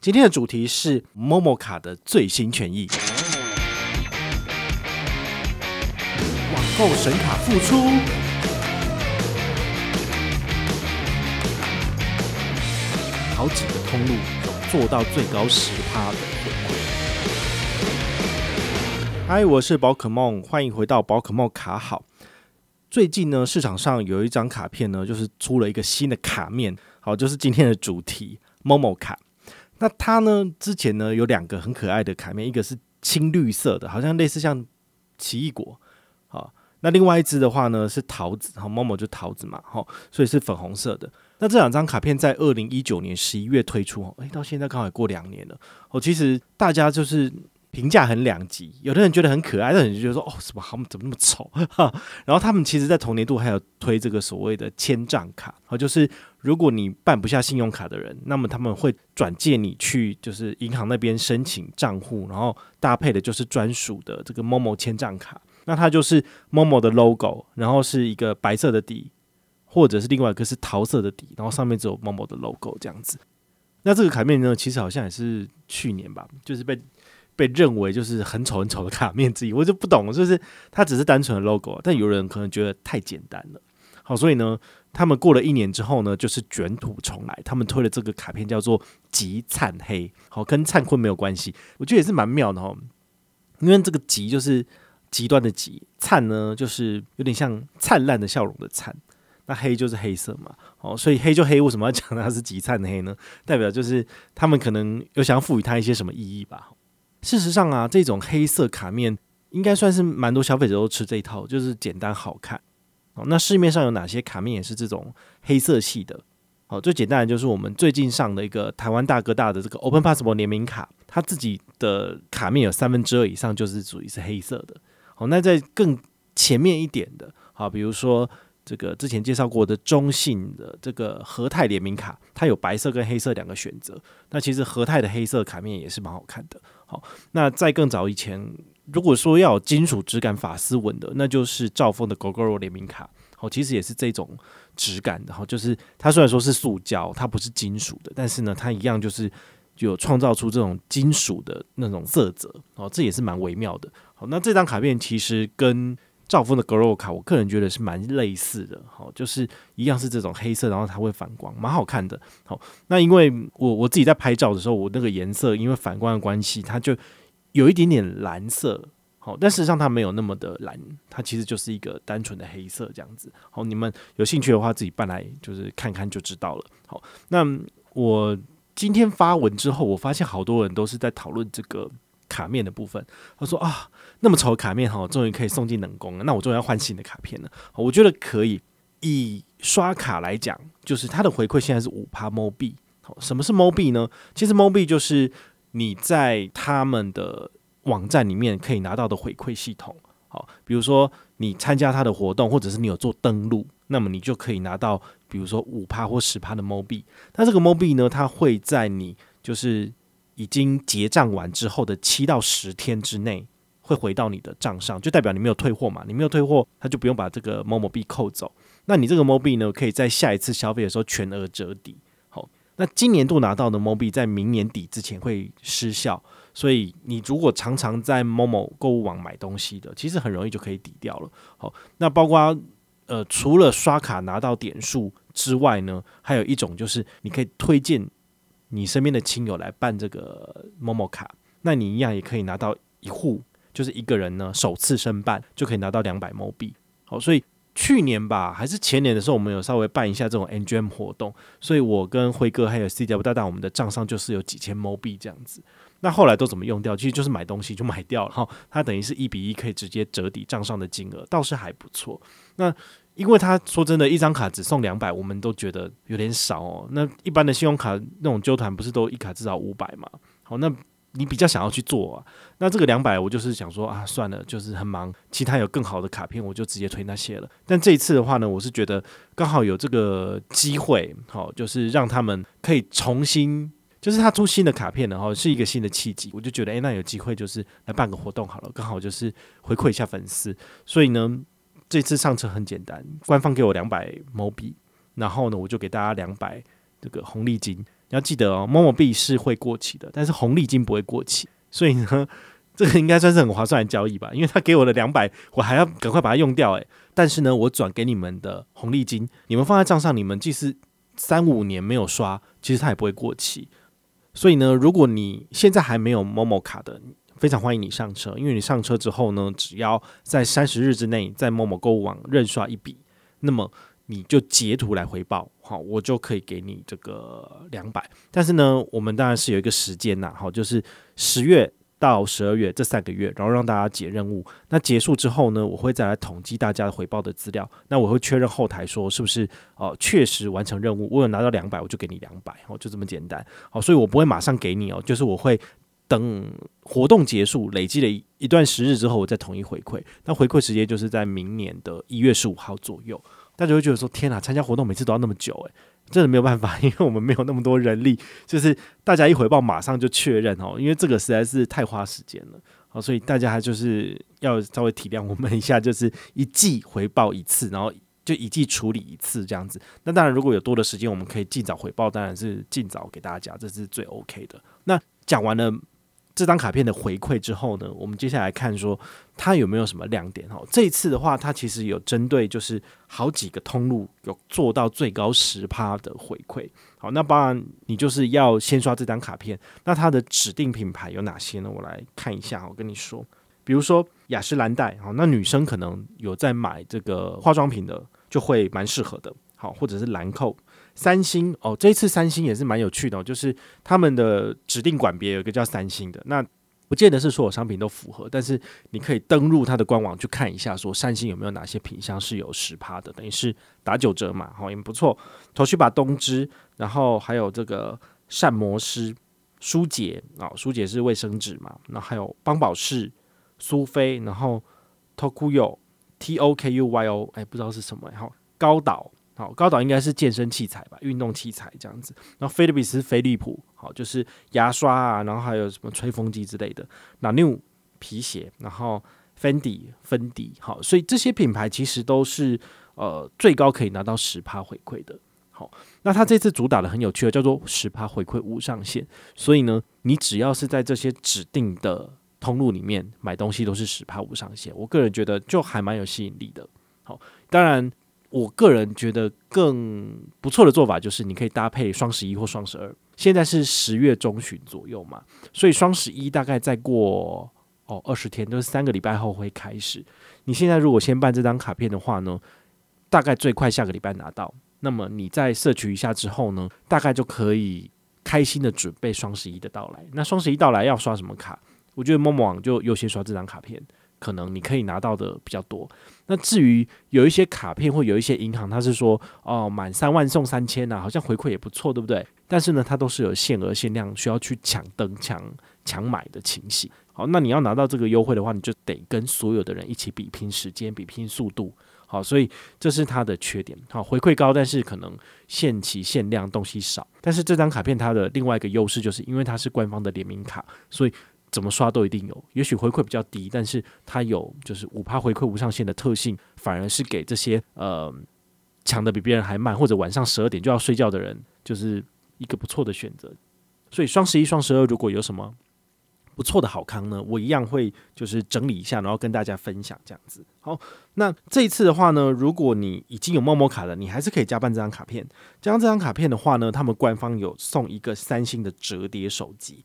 今天的主题是 MOMO 卡的最新权益，网购神卡复出，好几个通路有做到最高十趴的回馈。嗨，我是宝可梦，欢迎回到宝可梦卡好。最近呢，市场上有一张卡片呢，就是出了一个新的卡面，好，就是今天的主题 MOMO 卡。那它呢？之前呢有两个很可爱的卡面，一个是青绿色的，好像类似像奇异果，好，那另外一只的话呢是桃子，好，MOMO 就桃子嘛，好，所以是粉红色的。那这两张卡片在二零一九年十一月推出，诶，到现在刚好也过两年了，哦，其实大家就是。评价很两极，有的人觉得很可爱，有的人就觉得说：“哦，什么他们怎么那么丑？”，然后他们其实，在同年度还有推这个所谓的签账卡，好，就是如果你办不下信用卡的人，那么他们会转借你去就是银行那边申请账户，然后搭配的就是专属的这个 MOMO 签帐卡。那它就是 MOMO 的 logo，然后是一个白色的底，或者是另外一个是桃色的底，然后上面只有 MOMO 的 logo 这样子。那这个卡面呢，其实好像也是去年吧，就是被。被认为就是很丑很丑的卡面之一，我就不懂，就是它只是单纯的 logo，但有人可能觉得太简单了。好，所以呢，他们过了一年之后呢，就是卷土重来，他们推了这个卡片叫做极灿黑，好，跟灿坤没有关系，我觉得也是蛮妙的哦。因为这个极就是极端的极，灿呢就是有点像灿烂的笑容的灿，那黑就是黑色嘛，哦，所以黑就黑，为什么要讲它是极灿黑呢？代表就是他们可能有想赋予它一些什么意义吧。事实上啊，这种黑色卡面应该算是蛮多消费者都吃这一套，就是简单好看。哦，那市面上有哪些卡面也是这种黑色系的？哦，最简单的就是我们最近上的一个台湾大哥大的这个 Open Passport 联名卡，它自己的卡面有三分之二以上就是属于是黑色的。好，那在更前面一点的，好，比如说。这个之前介绍过的中信的这个和泰联名卡，它有白色跟黑色两个选择。那其实和泰的黑色卡面也是蛮好看的。好，那在更早以前，如果说要有金属质感、法丝纹的，那就是兆丰的 Gogoro 联名卡。好，其实也是这种质感的。好，就是它虽然说是塑胶，它不是金属的，但是呢，它一样就是有创造出这种金属的那种色泽。哦，这也是蛮微妙的。好，那这张卡片其实跟兆丰的 Gogoro 卡，我个人觉得是蛮类似的，好，就是一样是这种黑色，然后它会反光，蛮好看的。好，那因为我我自己在拍照的时候，我那个颜色因为反光的关系，它就有一点点蓝色，好，但事实上它没有那么的蓝，它其实就是一个单纯的黑色这样子。好，你们有兴趣的话，自己办来就是看看就知道了。好，那我今天发文之后，我发现好多人都是在讨论这个。卡面的部分，他说啊，那么丑的卡面哈，终于可以送进冷宫了。那我终于要换新的卡片了。我觉得可以。以刷卡来讲，就是它的回馈现在是五趴 MO 币。好，什么是 MO 币呢？其实 MO 币就是你在他们的网站里面可以拿到的回馈系统。好，比如说你参加他的活动，或者是你有做登录，那么你就可以拿到，比如说五趴或十趴的 MO 币。那这个 MO 币呢，它会在你就是。已经结账完之后的七到十天之内会回到你的账上，就代表你没有退货嘛？你没有退货，他就不用把这个某某币扣走。那你这个某币呢，可以在下一次消费的时候全额折抵。好，那今年度拿到的某币在明年底之前会失效，所以你如果常常在某某购物网买东西的，其实很容易就可以抵掉了。好，那包括呃，除了刷卡拿到点数之外呢，还有一种就是你可以推荐。你身边的亲友来办这个某某卡，那你一样也可以拿到一户，就是一个人呢首次申办就可以拿到两百 MO 币。好，所以去年吧还是前年的时候，我们有稍微办一下这种 NGM 活动，所以我跟辉哥还有 CW 大大，我们的账上就是有几千 MO 币这样子。那后来都怎么用掉？其实就是买东西就买掉了哈，它等于是一比一可以直接折抵账上的金额，倒是还不错。那因为他说真的，一张卡只送两百，我们都觉得有点少哦。那一般的信用卡那种揪团不是都一卡至少五百嘛？好，那你比较想要去做啊？那这个两百，我就是想说啊，算了，就是很忙，其他有更好的卡片，我就直接推那些了。但这一次的话呢，我是觉得刚好有这个机会，好，就是让他们可以重新，就是他出新的卡片，然后是一个新的契机，我就觉得诶，那有机会就是来办个活动好了，刚好就是回馈一下粉丝，所以呢。这次上车很简单，官方给我两百 MO 币，然后呢，我就给大家两百这个红利金。你要记得哦，momo 币是会过期的，但是红利金不会过期，所以呢，这个应该算是很划算的交易吧？因为他给我的两百，我还要赶快把它用掉诶。但是呢，我转给你们的红利金，你们放在账上，你们即使三五年没有刷，其实它也不会过期。所以呢，如果你现在还没有某某卡的，非常欢迎你上车，因为你上车之后呢，只要在三十日之内在某某购物网认刷一笔，那么。你就截图来回报，好，我就可以给你这个两百。但是呢，我们当然是有一个时间呐，好，就是十月到十二月这三个月，然后让大家解任务。那结束之后呢，我会再来统计大家的回报的资料。那我会确认后台说是不是哦，确实完成任务。我有拿到两百，我就给你两百，哦，就这么简单。好，所以我不会马上给你哦，就是我会等活动结束，累积了一段时日之后，我再统一回馈。那回馈时间就是在明年的一月十五号左右。大家会觉得说：“天哪，参加活动每次都要那么久，诶，真的没有办法，因为我们没有那么多人力，就是大家一回报马上就确认哦，因为这个实在是太花时间了，好，所以大家就是要稍微体谅我们一下，就是一季回报一次，然后就一季处理一次这样子。那当然，如果有多的时间，我们可以尽早回报，当然是尽早给大家，这是最 OK 的。那讲完了。”这张卡片的回馈之后呢，我们接下来看说它有没有什么亮点哈。这一次的话，它其实有针对就是好几个通路有做到最高十趴的回馈。好，那当然你就是要先刷这张卡片。那它的指定品牌有哪些呢？我来看一下，我跟你说，比如说雅诗兰黛，好，那女生可能有在买这个化妆品的，就会蛮适合的。好，或者是兰蔻。三星哦，这一次三星也是蛮有趣的哦，就是他们的指定馆别有一个叫三星的，那不见得是所有商品都符合，但是你可以登入它的官网去看一下，说三星有没有哪些品项是有十趴的，等于是打九折嘛，好，也不错。头绪把东芝，然后还有这个膳魔师、舒洁啊，舒洁是卫生纸嘛，然后还有邦宝适、苏菲，然后 Tokuyo T O K U Y O，哎，不知道是什么，然后高岛。好，高岛应该是健身器材吧，运动器材这样子。然后菲利比斯飞利浦，好，就是牙刷啊，然后还有什么吹风机之类的。那 New 皮鞋，然后 Fendi 芬迪，好，所以这些品牌其实都是呃最高可以拿到十趴回馈的。好，那它这次主打的很有趣，叫做十趴回馈无上限。所以呢，你只要是在这些指定的通路里面买东西，都是十趴无上限。我个人觉得就还蛮有吸引力的。好，当然。我个人觉得更不错的做法就是，你可以搭配双十一或双十二。现在是十月中旬左右嘛，所以双十一大概再过哦二十天，就是三个礼拜后会开始。你现在如果先办这张卡片的话呢，大概最快下个礼拜拿到。那么你再摄取一下之后呢，大概就可以开心的准备双十一的到来。那双十一到来要刷什么卡？我觉得 momo 网就优先刷这张卡片。可能你可以拿到的比较多。那至于有一些卡片或有一些银行，它是说哦，满三万送三千呐，好像回馈也不错，对不对？但是呢，它都是有限额限量，需要去抢登、抢抢买的情形。好，那你要拿到这个优惠的话，你就得跟所有的人一起比拼时间、比拼速度。好，所以这是它的缺点。好，回馈高，但是可能限期限量，东西少。但是这张卡片它的另外一个优势，就是因为它是官方的联名卡，所以。怎么刷都一定有，也许回馈比较低，但是它有就是五趴回馈无上限的特性，反而是给这些呃抢的比别人还慢，或者晚上十二点就要睡觉的人，就是一个不错的选择。所以双十一、双十二如果有什么不错的好康呢，我一样会就是整理一下，然后跟大家分享这样子。好，那这一次的话呢，如果你已经有 momo 卡了，你还是可以加办这张卡片。加上这张卡片的话呢，他们官方有送一个三星的折叠手机。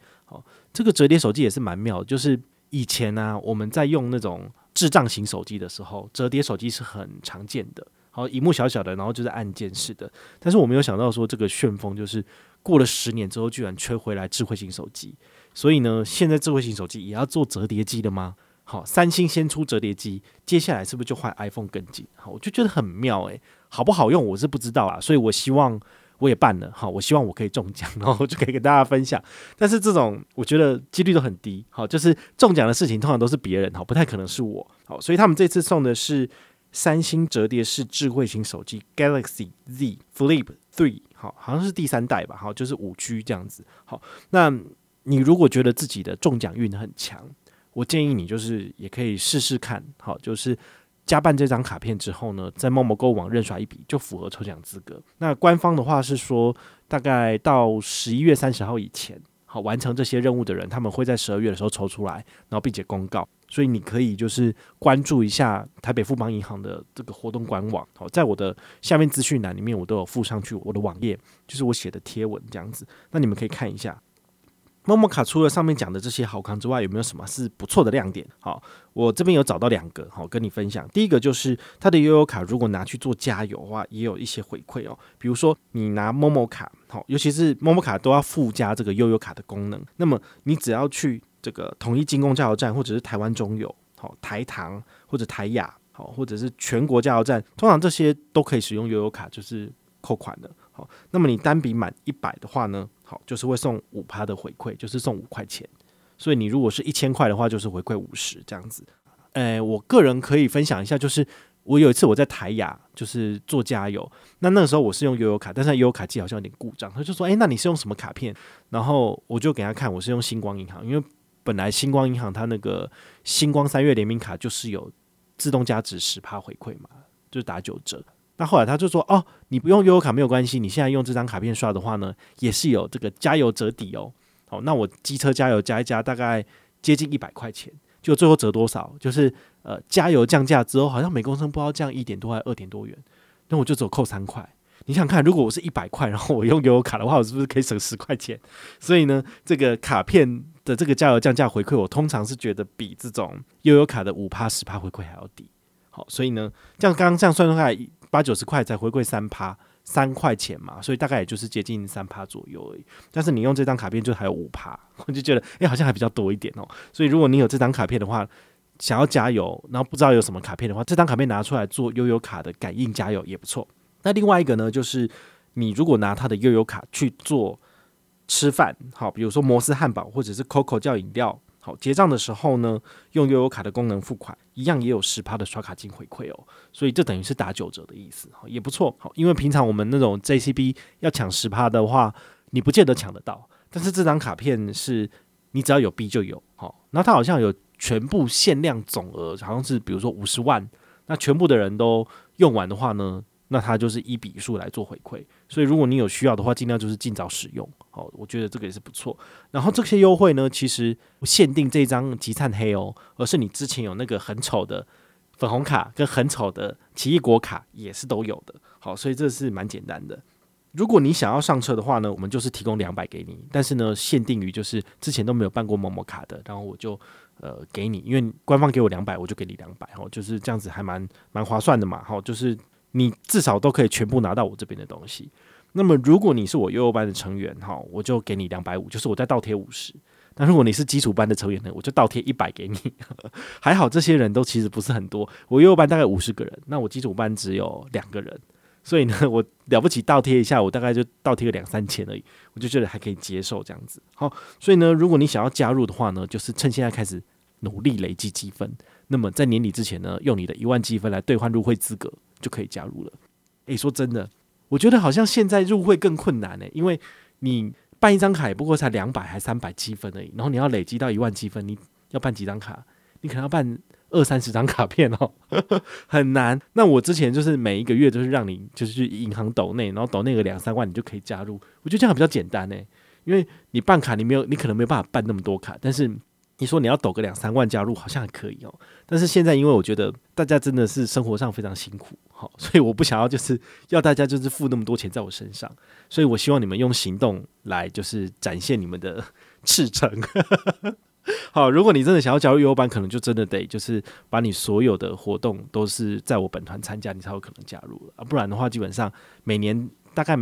这个折叠手机也是蛮妙的，就是以前呢、我们在用那种智障型手机的时候，折叠手机是很常见的。好，萤幕小小的，然后就是按键式的。但是我没有想到说，这个旋风就是过了十年之后，居然吹回来智慧型手机。所以呢，现在智慧型手机也要做折叠机了吗？好，三星先出折叠机，接下来是不是就换 iPhone 跟进？好，我就觉得很妙诶，好不好用我是不知道啊，所以我希望。我也办了，好，我希望我可以中奖，然后就可以跟大家分享。但是这种我觉得几率都很低，好，就是中奖的事情通常都是别人，好，不太可能是我，好，所以他们这次送的是三星折叠式智慧型手机 Galaxy Z Flip Three，好，好像是第三代吧，好，就是五 G 这样子，好，那你如果觉得自己的中奖运很强，我建议你就是也可以试试看，好，就是加办这张卡片之后呢，在 Momo 购物网认刷一笔就符合抽奖资格。那官方的话是说，大概到十一月三十号以前，好完成这些任务的人，他们会在十二月的时候抽出来，然后并且公告。所以你可以就是关注一下台北富邦银行的这个活动官网。好，在我的下面资讯栏里面，我都有附上去我的网页，就是我写的贴文这样子。那你们可以看一下。Momo 卡除了上面讲的这些好康之外，有没有什么是不错的亮点？好，我这边有找到两个，好跟你分享。第一个就是它的悠游卡，如果拿去做加油的话，也有一些回馈哦。比如说你拿 Momo 卡，好，尤其是 Momo 卡都要附加这个悠游卡的功能。那么你只要去这个统一金工加油站，或者是台湾中油、好台糖或者台雅，好或者是全国加油站，通常这些都可以使用悠游卡，就是扣款的。好，那么你单笔满一百的话呢？好，就是会送五趴的回馈，就是送五块钱。所以你如果是一千块的话，就是回馈五十这样子。诶、我个人可以分享一下，就是我有一次我在台雅就是做加油，那那个时候我是用悠游卡，但是悠游卡机好像有点故障，他就说：“诶、那你是用什么卡片？”然后我就给他看，我是用星光银行，因为本来星光银行它那个星光三月联名卡就是有自动加值十趴回馈嘛，就是打九折。那后来他就说：“哦，你不用悠游卡没有关系，你现在用这张卡片刷的话呢，也是有这个加油折抵哦。好，那我机车加油加一加，大概接近一百块钱，就最后折多少？就是呃，加油降价之后，好像每公升不知道降一点多还是二点多元，那我就只有扣三块。你想看，如果我是一百块，然后我用悠游卡的话，我是不是可以省十块钱？所以呢，这个卡片的这个加油降价回馈，我通常是觉得比这种悠游卡的五趴十趴回馈还要低。好，所以呢，这样刚刚这样算出来。”八九十块才回馈三趴，三块钱嘛，所以大概也就是接近三趴左右而已。但是你用这张卡片就还有五趴，我就觉得哎、好像还比较多一点哦。所以如果你有这张卡片的话，想要加油，然后不知道有什么卡片的话，这张卡片拿出来做悠游卡的感应加油也不错。那另外一个呢，就是你如果拿它的悠游卡去做吃饭，好，比如说摩斯汉堡或者是 Coco 叫饮料。好，结账的时候呢，用悠游卡的功能付款，一样也有十趴的刷卡金回馈哦，所以这等于是打九折的意思，也不错。好，因为平常我们那种 JCB 要抢十趴的话，你不见得抢得到，但是这张卡片是你只要有 B 就有。好，那它好像有全部限量总额，好像是比如说五十万，那全部的人都用完的话呢，那它就是一笔数来做回馈，所以如果你有需要的话，尽量就是尽早使用。好，我觉得这个也是不错。然后这些优惠呢，其实不限定这张集灿黑哦，而是你之前有那个很丑的粉红卡跟很丑的奇异果卡也是都有的。好，所以这是蛮简单的。如果你想要上车的话呢，我们就是提供两百给你，但是呢，限定于就是之前都没有办过某某卡的，然后我就呃给你，因为官方给我两百，我就给你两百，哦，就是这样子还蛮蛮划算的嘛。好，就是。你至少都可以全部拿到我这边的东西。那么，如果你是我悠游班的成员，哈，我就给你两百五，就是我再倒贴五十。那如果你是基础班的成员呢，我就倒贴一百给你。还好，这些人都其实不是很多。我悠游班大概五十个人，那我基础班只有两个人，所以呢，我了不起倒贴一下，我大概就倒贴个两三千而已，我就觉得还可以接受这样子。好，所以呢，如果你想要加入的话呢，就是趁现在开始努力累积积分。那么在年底之前呢，用你的一万积分来兑换入会资格。就可以加入了。诶，说真的，我觉得好像现在入会更困难呢，因为你办一张卡也不过才两百还三百积分而已，然后你要累积到一万积分，你要办几张卡？你可能要办二三十张卡片哦，很难。那我之前就是每一个月都是让你就是去银行抖内，然后抖内个两三万，你就可以加入。我觉得这样比较简单呢，因为你办卡你没有，你可能没有办法办那么多卡，但是。你说你要抖个两三万加入，好像还可以哦。但是现在，因为我觉得大家真的是生活上非常辛苦，好，所以我不想要就是要大家就是付那么多钱在我身上，所以我希望你们用行动来就是展现你们的赤诚。好，如果你真的想要加入悠游班，可能就真的得就是把你所有的活动都是在我本团参加，你才有可能加入了啊。不然的话，基本上每年大概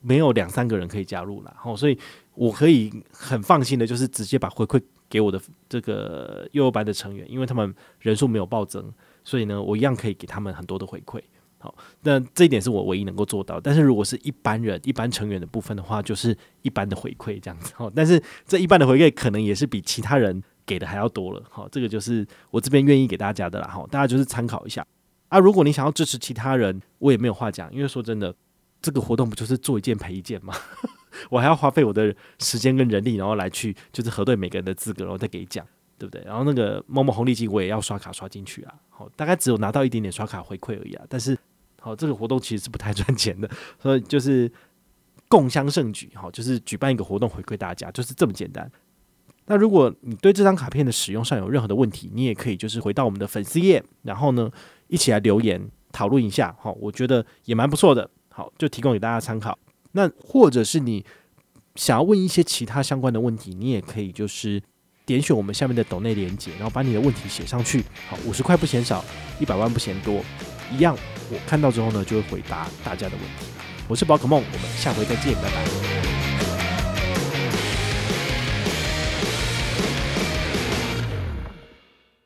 没有两三个人可以加入了。好，所以我可以很放心的，就是直接把回馈。给我的这个幼儿班的成员，因为他们人数没有暴增，所以呢，我一样可以给他们很多的回馈。好，那这一点是我唯一能够做到。但是如果是一般人、一般成员的部分的话，就是一般的回馈这样子。好，但是这一般的回馈可能也是比其他人给的还要多了。好，这个就是我这边愿意给大家的啦。好，大家就是参考一下啊。如果你想要支持其他人，我也没有话讲，因为说真的，这个活动不就是做一件赔一件吗？我还要花费我的时间跟人力，然后来去就是核对每个人的资格，然后再给奖。对不对？然后那个 momo 红利金我也要刷卡刷进去啊，好，大概只有拿到一点点刷卡回馈而已啊。但是，好，这个活动其实是不太赚钱的，所以就是共襄盛举，好，就是举办一个活动回馈大家，就是这么简单。那如果你对这张卡片的使用上有任何的问题，你也可以就是回到我们的粉丝页，然后呢一起来留言讨论一下，好，我觉得也蛮不错的，好，就提供给大家参考。那或者是你想要问一些其他相关的问题，你也可以就是点选我们下面的抖内连接，然后把你的问题写上去。好，五十块不嫌少，一百万不嫌多，一样我看到之后呢就会回答大家的问题。我是宝可梦，我们下回再见，拜拜。